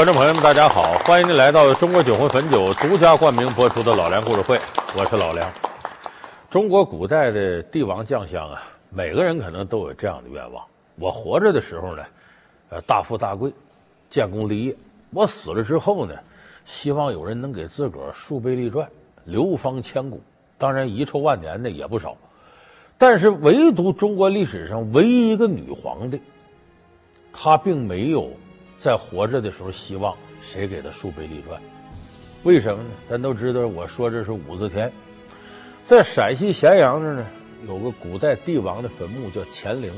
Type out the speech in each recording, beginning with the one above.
观众朋友们，大家好！欢迎您来到中国酒魂汾酒独家冠名播出的《老梁故事会》，我是老梁。中国古代的帝王将相啊，每个人可能都有这样的愿望：我活着的时候呢，呃，大富大贵，建功立业；我死了之后呢，希望有人能给自个儿树碑立传，流芳千古。当然，遗臭万年的也不少。但是，唯独中国历史上唯一一个女皇帝，她并没有。在活着的时候，希望谁给他树碑立传？为什么呢？咱都知道，我说这是武则天，在陕西咸阳这呢，有个古代帝王的坟墓叫乾陵。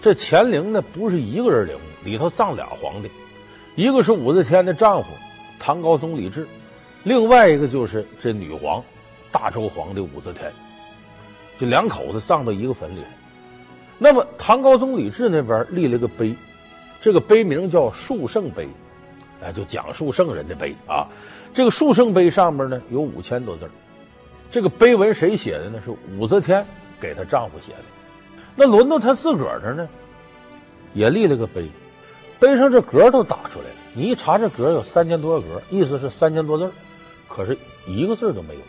这乾陵呢，不是一个人陵墓，里头葬俩皇帝，一个是武则天的丈夫唐高宗李治，另外一个就是这女皇大周皇帝武则天，这两口子葬到一个坟里。那么唐高宗李治那边立了个碑。这个碑名叫述圣碑，哎，就讲述圣人的碑啊。这个述圣碑上面呢有五千多字，这个碑文谁写的呢？是武则天给她丈夫写的。那轮到她自个儿这呢，也立了个碑，碑上这格都打出来了。你一查这格有三千多个格，意思是三千多字，可是一个字都没有。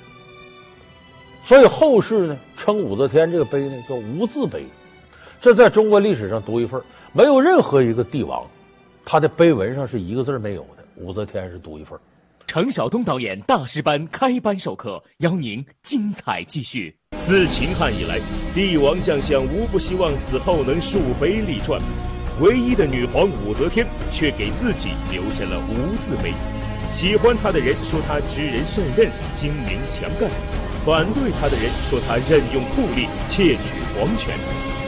所以后世呢称武则天这个碑呢叫无字碑，这在中国历史上独一份。没有任何一个帝王，他的碑文上是一个字没有的。武则天是独一份。程晓东导演大师班开班授课，邀您精彩继续。自秦汉以来，帝王将相无不希望死后能树碑立传，唯一的女皇武则天却给自己留下了无字碑。喜欢她的人说她知人善任、精明强干；反对她的人说她任用酷吏、窃取皇权。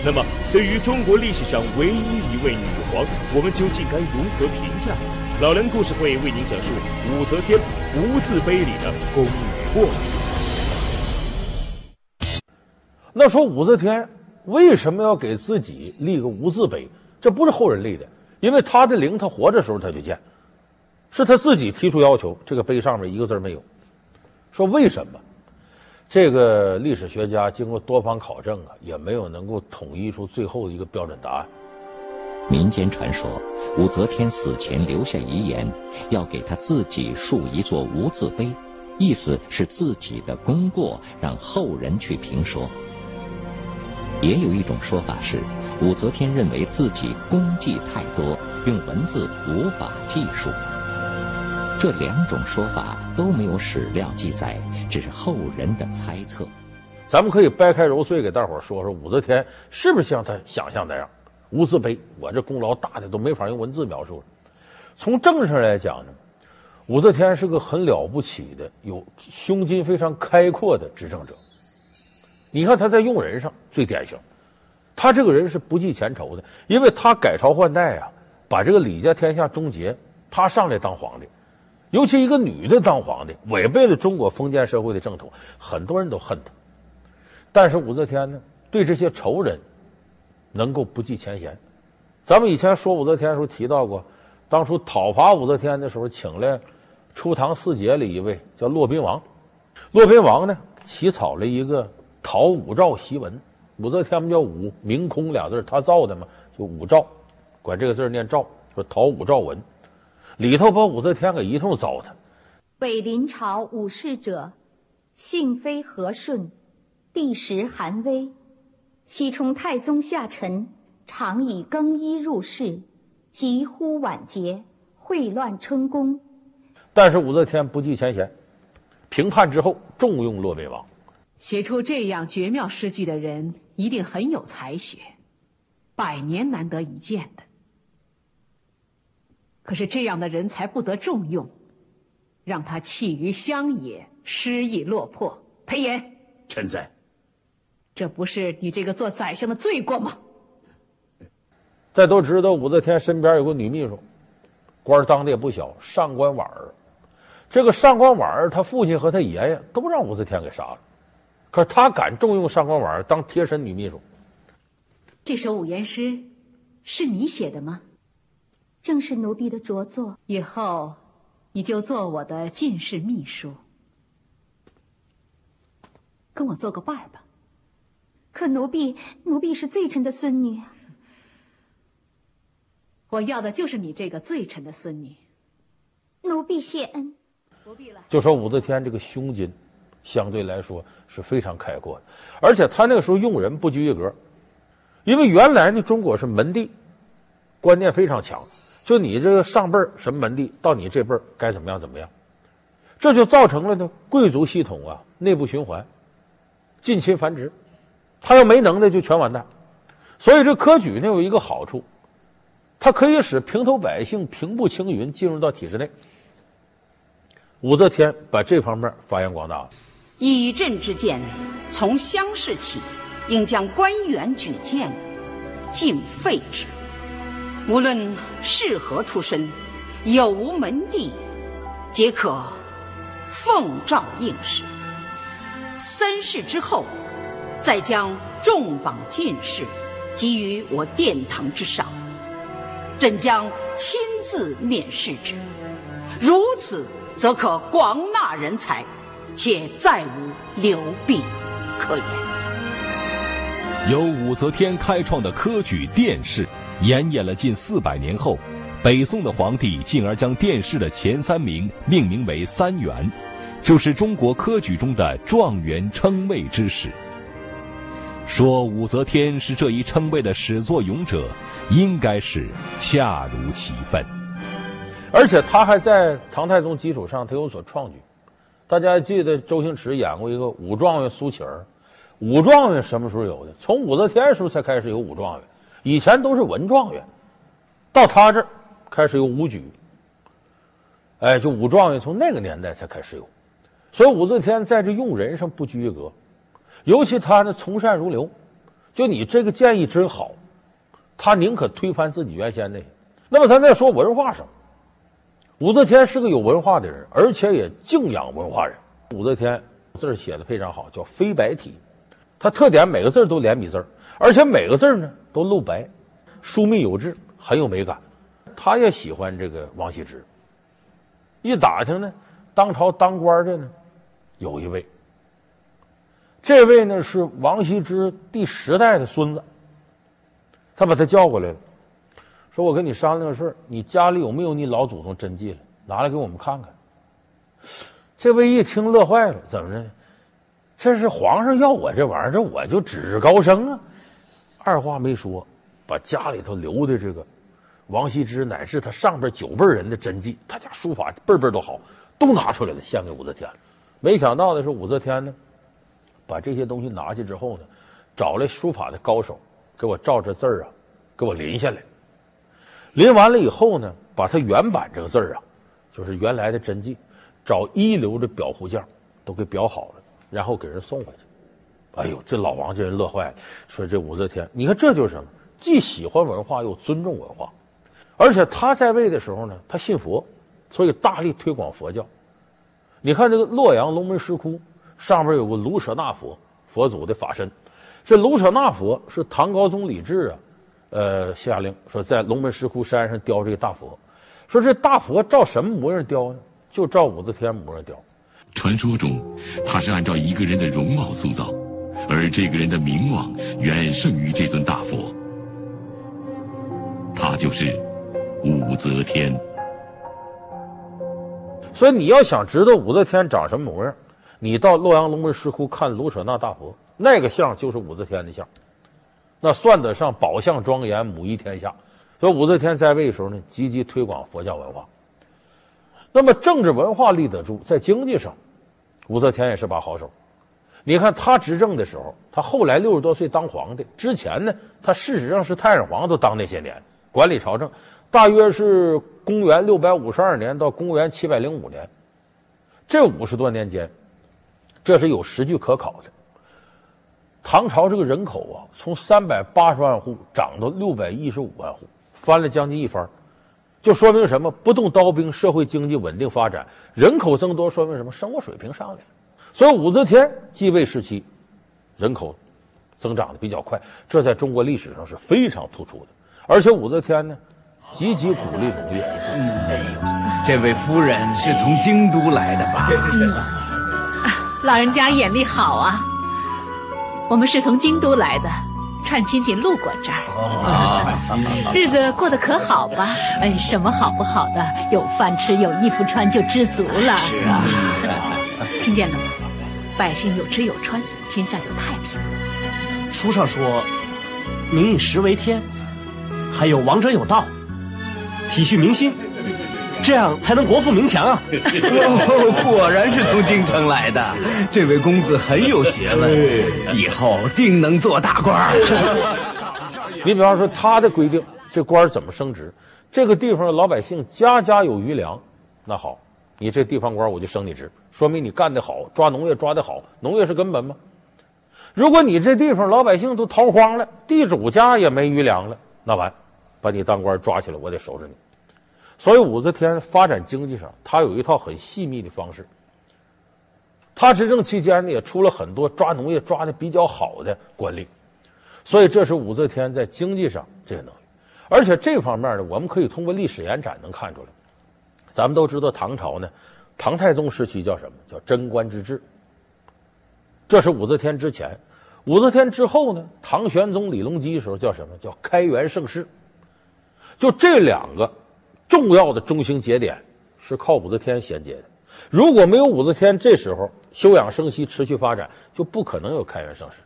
那么，对于中国历史上唯一一位女皇，我们究竟该如何评价？老梁故事会为您讲述武则天无字碑里的功与过。那说武则天为什么要给自己立个无字碑？这不是后人立的，因为她的陵，她活着时候她就建，是她自己提出要求，这个碑上面一个字没有。说为什么？这个历史学家经过多方考证啊，也没有能够统一出最后一个标准答案。民间传说，武则天死前留下遗言，要给她自己竖一座无字碑，意思是自己的功过让后人去评说。也有一种说法是，武则天认为自己功绩太多，用文字无法记述。这两种说法都没有史料记载，只是后人的猜测。咱们可以掰开揉碎给大伙说说，武则天是不是像他想象那样，无字碑？我这功劳大的都没法用文字描述了。从政治上来讲呢，武则天是个很了不起的、有胸襟非常开阔的执政者。你看他在用人上最典型，他这个人是不计前仇的，因为他改朝换代啊，把这个李家天下终结，他上来当皇帝。尤其一个女的当皇帝，违背了中国封建社会的正统，很多人都恨她。但是武则天呢，对这些仇人，能够不计前嫌。咱们以前说武则天的时候提到过，当初讨伐武则天的时候，请来初唐四杰里一位叫骆宾王。骆宾王呢，起草了一个讨武曌檄文。武则天不叫武，明空俩字他造的嘛，就武曌，管这个字念曌，说讨武曌文。里头把武则天给一通糟蹋。北临朝武士者，性非和顺，帝时寒微，西充太宗下臣，常以更衣入室，疾呼晚节，秽乱春宫。但是武则天不计前嫌，平叛之后重用骆宾王。写出这样绝妙诗句的人，一定很有才学，百年难得一见的。可是这样的人才不得重用，让他弃于乡野，失意落魄。裴炎，臣在。这不是你这个做宰相的罪过吗？再都知道武则天身边有个女秘书，官当的也不小，上官婉儿。这个上官婉儿，他父亲和他爷爷都让武则天给杀了，可是他敢重用上官婉儿当贴身女秘书。这首五言诗是你写的吗？正是奴婢的拙作。以后，你就做我的进士秘书，跟我做个伴儿吧。可奴婢，奴婢是罪臣的孙女。我要的就是你这个罪臣的孙女，奴婢谢恩。不必了。就说武则天这个胸襟，相对来说是非常开阔的，而且她那个时候用人不拘一格，因为原来呢中国是门第观念非常强，就你这个上辈儿什么门第，到你这辈儿该怎么样怎么样，这就造成了呢贵族系统啊内部循环，近亲繁殖，他要没能耐就全完蛋，所以这科举呢有一个好处，它可以使平头百姓平步青云进入到体制内。武则天把这方面发扬光大了。以朕之见，从乡试起，应将官员举荐尽废之。无论是何出身，有无门第，皆可奉诏应试。三试之后，再将重榜进士集于我殿堂之上，朕将亲自面试之。如此。则可广纳人才，且再无流弊可言。由武则天开创的科举殿试，延演了近四百年后，北宋的皇帝进而将殿试的前三名命名为三元，就是中国科举中的状元称谓之始。说武则天是这一称谓的始作俑者，应该是恰如其分。而且他还在唐太宗基础上，他有所创举。大家记得周星驰演过一个武状元苏乞儿。武状元什么时候有的？从武则天时候才开始有武状元，以前都是文状元，到他这儿开始有武举。哎，就武状元从那个年代才开始有。所以武则天在这用人上不拘一格，尤其他呢从善如流，就你这个建议真好，他宁可推翻自己原先那些。那么咱再说文化上。武则天是个有文化的人，而且也敬仰文化人。武则天字写的非常好，叫飞白体。它特点每个字都连笔字，而且每个字呢都露白，疏密有致，很有美感。他也喜欢这个王羲之。一打听呢，当朝当官的呢有一位，这位呢是王羲之第十代的孙子。他把他叫过来了。说我跟你商量个事儿，你家里有没有你老祖宗真迹了？拿来给我们看看。这位一听乐坏了，怎么着？这是皇上要我这玩意儿，这我就指日高升啊！二话没说，把家里头留的这个王羲之乃至他上边九辈人的真迹，他家书法辈辈都好，都拿出来了，献给武则天。没想到的是，武则天呢，把这些东西拿去之后呢，找来书法的高手，给我照着字儿啊，给我临下来。临完了以后呢，把他原版这个字儿啊，就是原来的真迹，找一流的裱糊匠都给裱好了，然后给人送回去。哎呦，这老王这人乐坏了，说这武则天，你看这就是什么？既喜欢文化又尊重文化，而且他在位的时候呢，他信佛，所以大力推广佛教。你看这个洛阳龙门石窟上边有个卢舍那佛，佛祖的法身。这卢舍那佛是唐高宗李治啊。呃，下令说，在龙门石窟山上雕这个大佛，说这大佛照什么模样雕呢？就照武则天模样雕。传说中，他是按照一个人的容貌塑造，而这个人的名望远胜于这尊大佛。他就是武则天。所以你要想知道武则天长什么模样，你到洛阳龙门石窟看卢舍那大佛，那个像就是武则天的像。那算得上宝相庄严，母仪天下。所以武则天在位的时候呢，积极推广佛教文化。那么政治文化立得住，在经济上，武则天也是把好手。你看他执政的时候，他后来六十多岁当皇帝之前呢，他事实上是太上皇都当那些年，管理朝政，大约是公元六百五十二年到公元七百零五年，这五十多年间，这是有实据可考的。唐朝这个人口啊，从三百八十万户涨到六百一十五万户，翻了将近一番，就说明什么？不动刀兵，社会经济稳定发展，人口增多，说明什么？生活水平上来了。所以武则天继位时期，人口增长的比较快，这在中国历史上是非常突出的。而且武则天呢，积极鼓励农业。哎呦，这位夫人是从京都来的吧？老人家眼力好啊。我们是从京都来的，串亲戚路过这儿，日子过得可好吧？哎，什么好不好的？有饭吃，有衣服穿，就知足了。是啊，听见了吗？百姓有吃有穿，天下就太平。书上说，民以食为天，还有王者有道，体恤民心。这样才能国富民强啊！哦，果然是从京城来的，这位公子很有学问，以后定能做大官。你比方说，他的规定，这官怎么升职？这个地方的老百姓家家有余粮，那好，你这地方官我就升你职，说明你干得好，抓农业抓得好，农业是根本吗。如果你这地方老百姓都逃荒了，地主家也没余粮了，那完，把你当官抓起来，我得收拾你。所以武则天发展经济上，他有一套很细密的方式。他执政期间呢，也出了很多抓农业抓的比较好的官吏，所以这是武则天在经济上这些能力。而且这方面呢，我们可以通过历史延展能看出来。咱们都知道唐朝呢，唐太宗时期叫什么？叫贞观之治。这是武则天之前，武则天之后呢，唐玄宗李隆基时候叫什么？叫开元盛世。就这两个。重要的中心节点是靠武则天衔接的，如果没有武则天，这时候休养生息、持续发展，就不可能有开元盛世。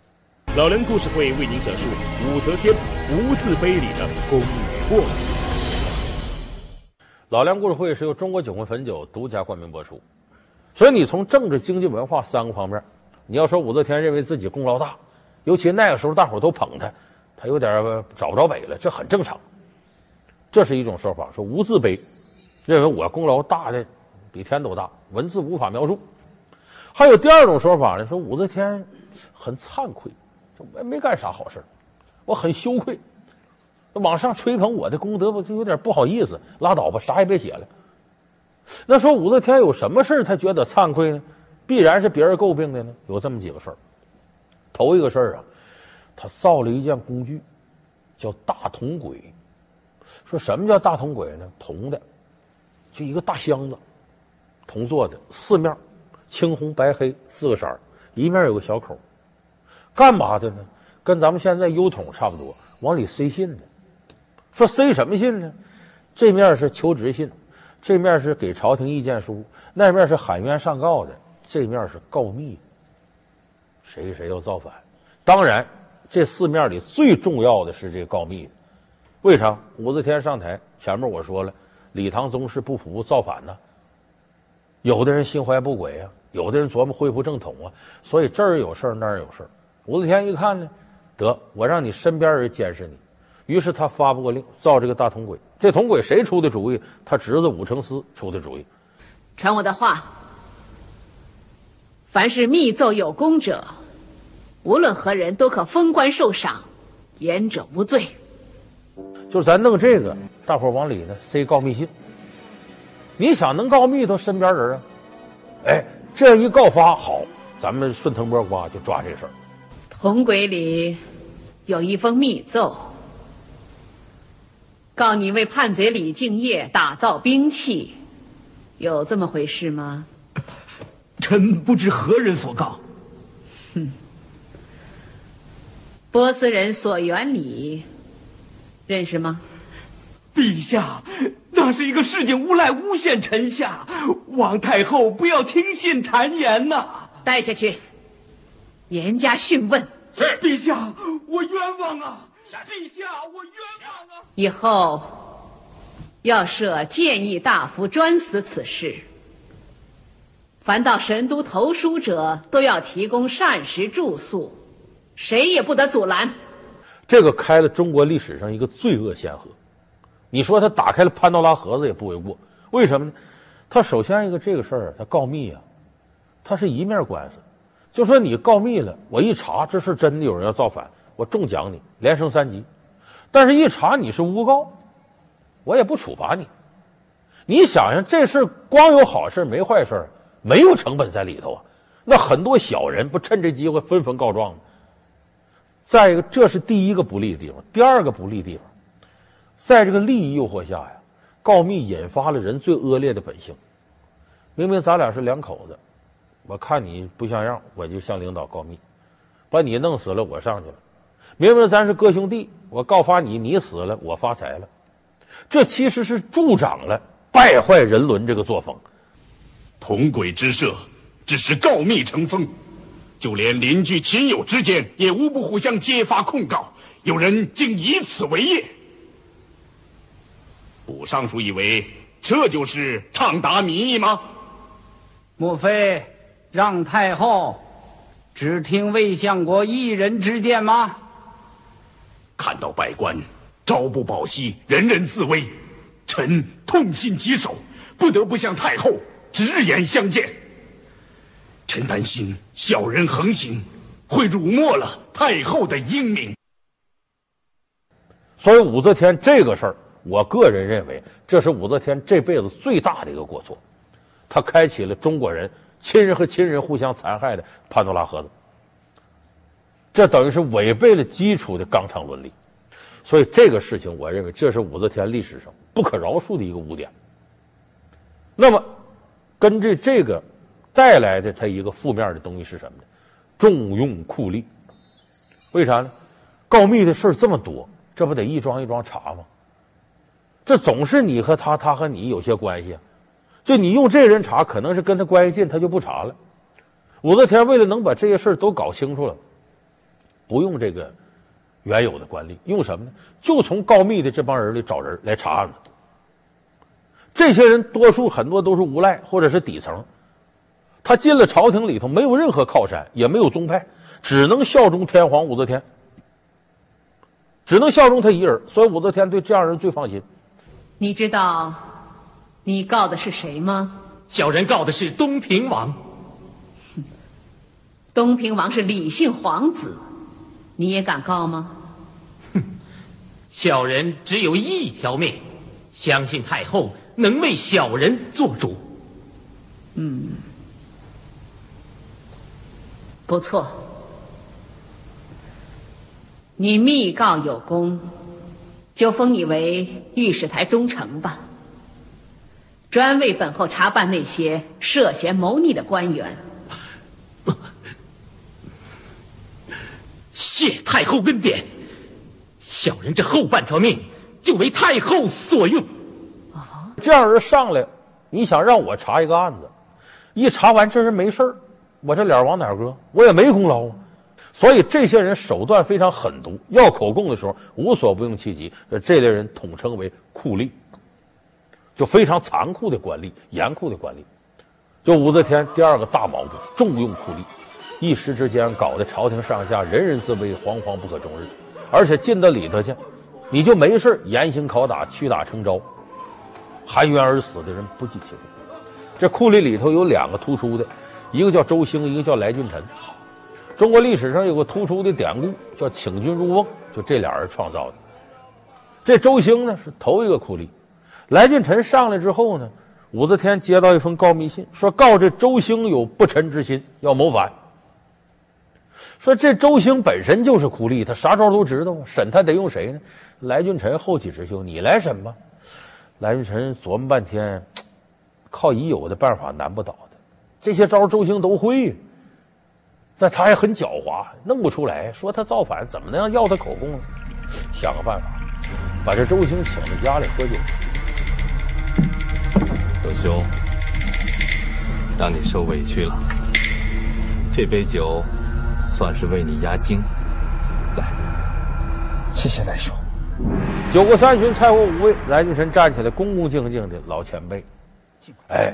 老梁故事会为您讲述武则天无字碑里的功与过。老梁故事会是由中国酒魂汾酒独家冠名播出，所以你从政治、经济、文化三个方面，你要说武则天认为自己功劳大，尤其那个时候大伙都捧她，她有点找不着北了，这很正常。这是一种说法，说无字碑，认为我功劳大的比天都大，文字无法描述。还有第二种说法呢，说武则天很惭愧，我没干啥好事我很羞愧，往上吹捧我的功德，我就有点不好意思，拉倒吧，啥也别写了。那说武则天有什么事她觉得惭愧呢？必然是别人诟病的呢。有这么几个事儿，头一个事儿啊，他造了一件工具，叫大铜鬼。说什么叫大铜鬼呢？铜的，就一个大箱子，铜做的，四面青红白黑四个色儿，一面有个小口，干嘛的呢？跟咱们现在邮筒差不多，往里塞信的。说塞什么信呢？这面是求职信，这面是给朝廷意见书，那面是喊冤上告的，这面是告密，谁谁要造反。当然，这四面里最重要的是这告密。为啥武则天上台？前面我说了，李唐宗室不服造反呢。有的人心怀不轨啊，有的人琢磨恢复正统啊，所以这儿有事儿那儿有事儿。武则天一看呢，得我让你身边人监视你。于是他发布个令，造这个大铜轨。这铜轨谁出的主意？他侄子武承嗣出的主意。传我的话，凡是密奏有功者，无论何人都可封官受赏，言者无罪。就是咱弄这个，大伙往里呢塞告密信。你想能告密都身边人啊？哎，这一告发好，咱们顺藤摸瓜就抓这事儿。铜轨里有一封密奏，告你为叛贼李敬业打造兵器，有这么回事吗？臣不知何人所告。哼，波斯人索元礼。认识吗？陛下，那是一个市井无赖诬陷臣下，王太后不要听信谗言呐！带下去，严加讯问。是，陛下，我冤枉啊！陛下，我冤枉啊！以后要设谏议大夫专司此事，凡到神都投书者，都要提供膳食住宿，谁也不得阻拦。这个开了中国历史上一个罪恶先河，你说他打开了潘多拉盒子也不为过。为什么呢？他首先一个这个事儿，他告密啊，他是一面官司。就说你告密了，我一查这事真的有人要造反，我重奖你，连升三级。但是，一查你是诬告，我也不处罚你。你想想，这事光有好事没坏事，没有成本在里头啊。那很多小人不趁这机会纷纷告状吗？再一个，这是第一个不利的地方。第二个不利的地方，在这个利益诱惑下呀，告密引发了人最恶劣的本性。明明咱俩是两口子，我看你不像样，我就向领导告密，把你弄死了，我上去了。明明咱是哥兄弟，我告发你，你死了，我发财了。这其实是助长了败坏人伦这个作风。同轨之社，只是告密成风，就连邻居亲友之间也无不互相揭发控告，有人竟以此为业。卜尚书以为这就是畅达民意吗？莫非让太后只听魏相国一人之见吗？看到百官朝不保夕，人人自危，臣痛心疾首，不得不向太后直言相见。臣担心小人横行，会辱没了太后的英名。所以武则天这个事儿，我个人认为，这是武则天这辈子最大的一个过错。她开启了中国人亲人和亲人互相残害的潘多拉盒子。这等于是违背了基础的纲常伦理，所以这个事情，我认为这是武则天历史上不可饶恕的一个污点。那么，根据这个带来的它一个负面的东西是什么呢？重用酷吏。为啥呢？告密的事这么多，这不得一桩一桩查吗？这总是你和他，他和你有些关系。就你用这人查，可能是跟他关系近，他就不查了。武则天为了能把这些事都搞清楚了。不用这个原有的官吏，用什么呢？就从告密的这帮人里找人来查案子。这些人多数很多都是无赖或者是底层，他进了朝廷里头没有任何靠山，也没有宗派，只能效忠天皇武则天，只能效忠他一人。所以武则天对这样人最放心。你知道你告的是谁吗？小人告的是东平王。东平王是李姓皇子。你也敢告吗？哼，小人只有一条命，相信太后能为小人做主。嗯，不错，你密告有功，就封你为御史台中丞吧，专为本后查办那些涉嫌谋逆的官员。谢太后恩典，小人这后半条命就为太后所用。啊，这样人上来，你想让我查一个案子，一查完这人没事儿，我这脸往哪搁？我也没功劳啊。所以这些人手段非常狠毒，要口供的时候无所不用其极。这类人统称为酷吏，就非常残酷的官吏，严酷的官吏。就武则天第二个大毛病，重用酷吏。一时之间搞得朝廷上下人人自危，惶惶不可终日。而且进到里头去，你就没事严刑拷打，屈打成招，含冤而死的人不计其数。这酷吏里头有两个突出的，一个叫周兴，一个叫来俊臣。中国历史上有个突出的典故，叫请君入瓮，就这俩人创造的。这周兴呢是头一个酷吏，来俊臣上来之后呢，武则天接到一封告密信，说告这周兴有不臣之心，要谋反。说这周兴本身就是酷吏，他啥招都知道。审他得用谁呢？来俊臣后起之秀，你来审吧。来俊臣琢磨半天，靠已有的办法难不倒他。这些招周兴都会，但他还很狡猾，弄不出来。说他造反，怎么能要他口供呢？想个办法，把这周兴请到家里喝酒。周兄，让你受委屈了。这杯酒。算是为你压惊，来，谢谢来兄。酒过三巡，菜过五味，来俊臣站起来，恭恭敬敬的老前辈。哎，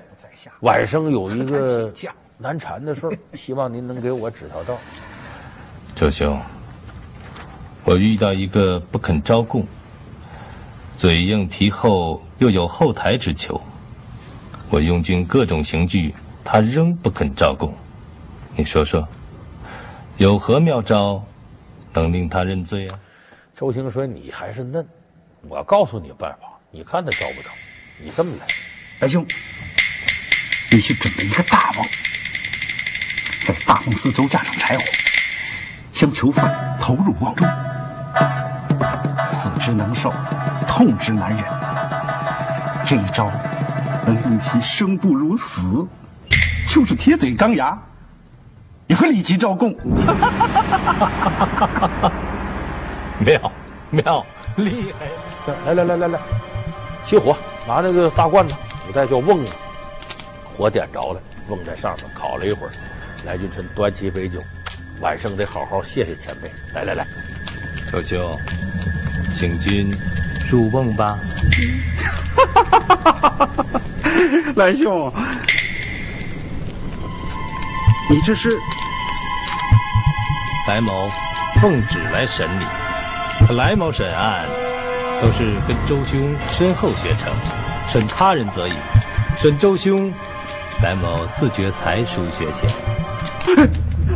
晚生有一个难缠的事儿，希望您能给我指条道。周兄，我遇到一个不肯招供，嘴硬皮厚，又有后台之求。我用尽各种刑具，他仍不肯招供。你说说。有何妙招，能令他认罪啊？周兴说：“你还是嫩，我告诉你办法，你看他招不招？你这么来，来兄，你去准备一个大瓮，在大瓮四周架上柴火，将囚犯投入瓮中，死之能受，痛之难忍。这一招能令其生不如死，就是铁嘴钢牙。”你会立即招供。妙妙厉害！来来来来来，起火，拿那个大罐子，古代叫瓮啊，火点着了，瓮在上面烤了一会儿。来俊臣端起杯酒，晚上得好好谢谢前辈。来来来，周兄，请君入瓮吧。来兄，你这是？来某奉旨来审理。来某审案都是跟周兄身后学成，审他人则已，审周兄，来某自觉才疏学浅。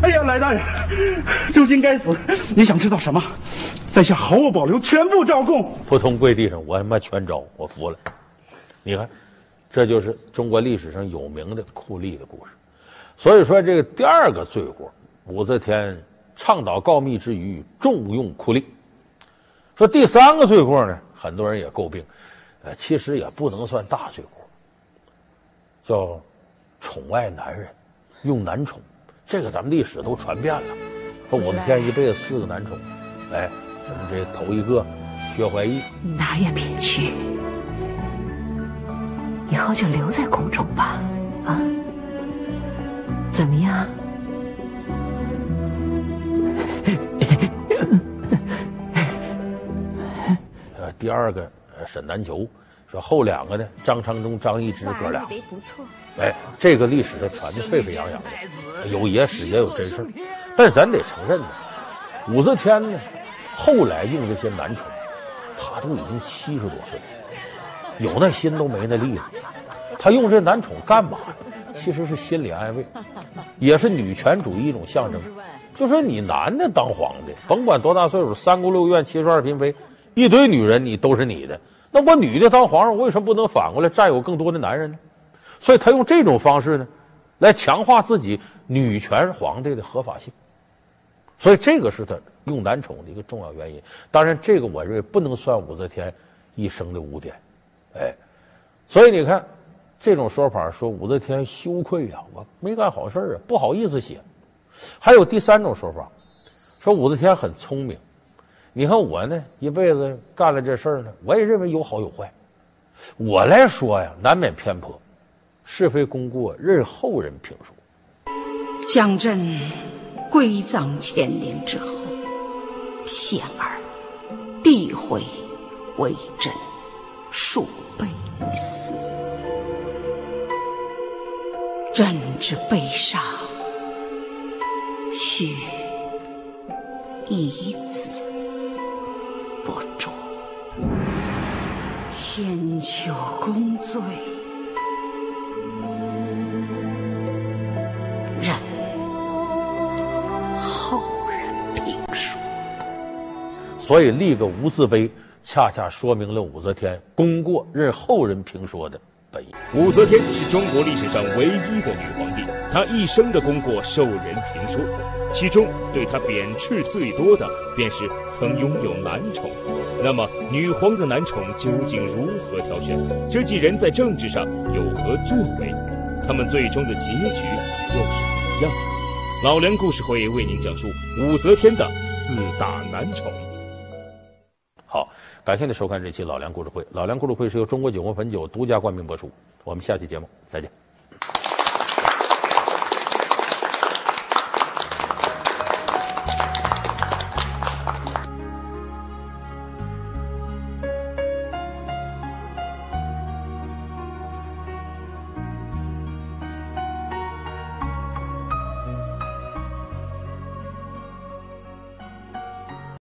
哎呀，来大人，周金该死！你想知道什么？在下毫无保留，全部招供。扑通跪地上，我他妈全招，我服了。你看，这就是中国历史上有名的酷吏的故事。所以说，这个第二个罪过，武则天倡导告密之余，重用酷吏。说第三个罪过呢，很多人也诟病，呃，其实也不能算大罪过，叫宠爱男人，用男宠。这个咱们历史都传遍了。说武则天一辈子四个男宠，哎，什么这头一个薛怀义，你哪也别去，以后就留在宫中吧，啊？怎么样？第二个沈南球，说后两个呢，张昌忠、张易之哥俩，不错。哎，这个历史上传的沸沸扬扬的，有野史也有真事儿。但是咱得承认呢，武则天呢，后来用这些男宠，她都已经七十多岁了，有那心都没那力了。她用这男宠干嘛？其实是心理安慰，也是女权主义一种象征。就说你男的当皇帝，甭管多大岁数，三宫六院七十二嫔妃。一堆女人，你都是你的。那我女的当皇上，我为什么不能反过来占有更多的男人呢？所以他用这种方式呢，来强化自己女权皇帝的合法性。所以这个是他用男宠的一个重要原因。当然，这个我认为不能算武则天一生的污点。哎，所以你看，这种说法说武则天羞愧呀、我没干好事啊，不好意思写。还有第三种说法，说武则天很聪明。你看我呢，一辈子干了这事儿呢，我也认为有好有坏。我来说呀，难免偏颇，是非功过任后人评说。将朕归葬乾陵之后，显儿必会为朕树碑于死。朕之悲伤须以子。千秋功罪，任后人评说。所以立个无字碑，恰恰说明了武则天功过任后人评说的本意。武则天是中国历史上唯一的女皇帝，她一生的功过受人评说。其中对他贬斥最多的，便是曾拥有男宠。那么，女皇的男宠究竟如何挑选？这几人在政治上有何作为？他们最终的结局又是怎样？老梁故事会为您讲述武则天的四大男宠。好，感谢您收看这期老梁故事会。老梁故事会是由中国酒魂汾酒独家冠名播出。我们下期节目再见。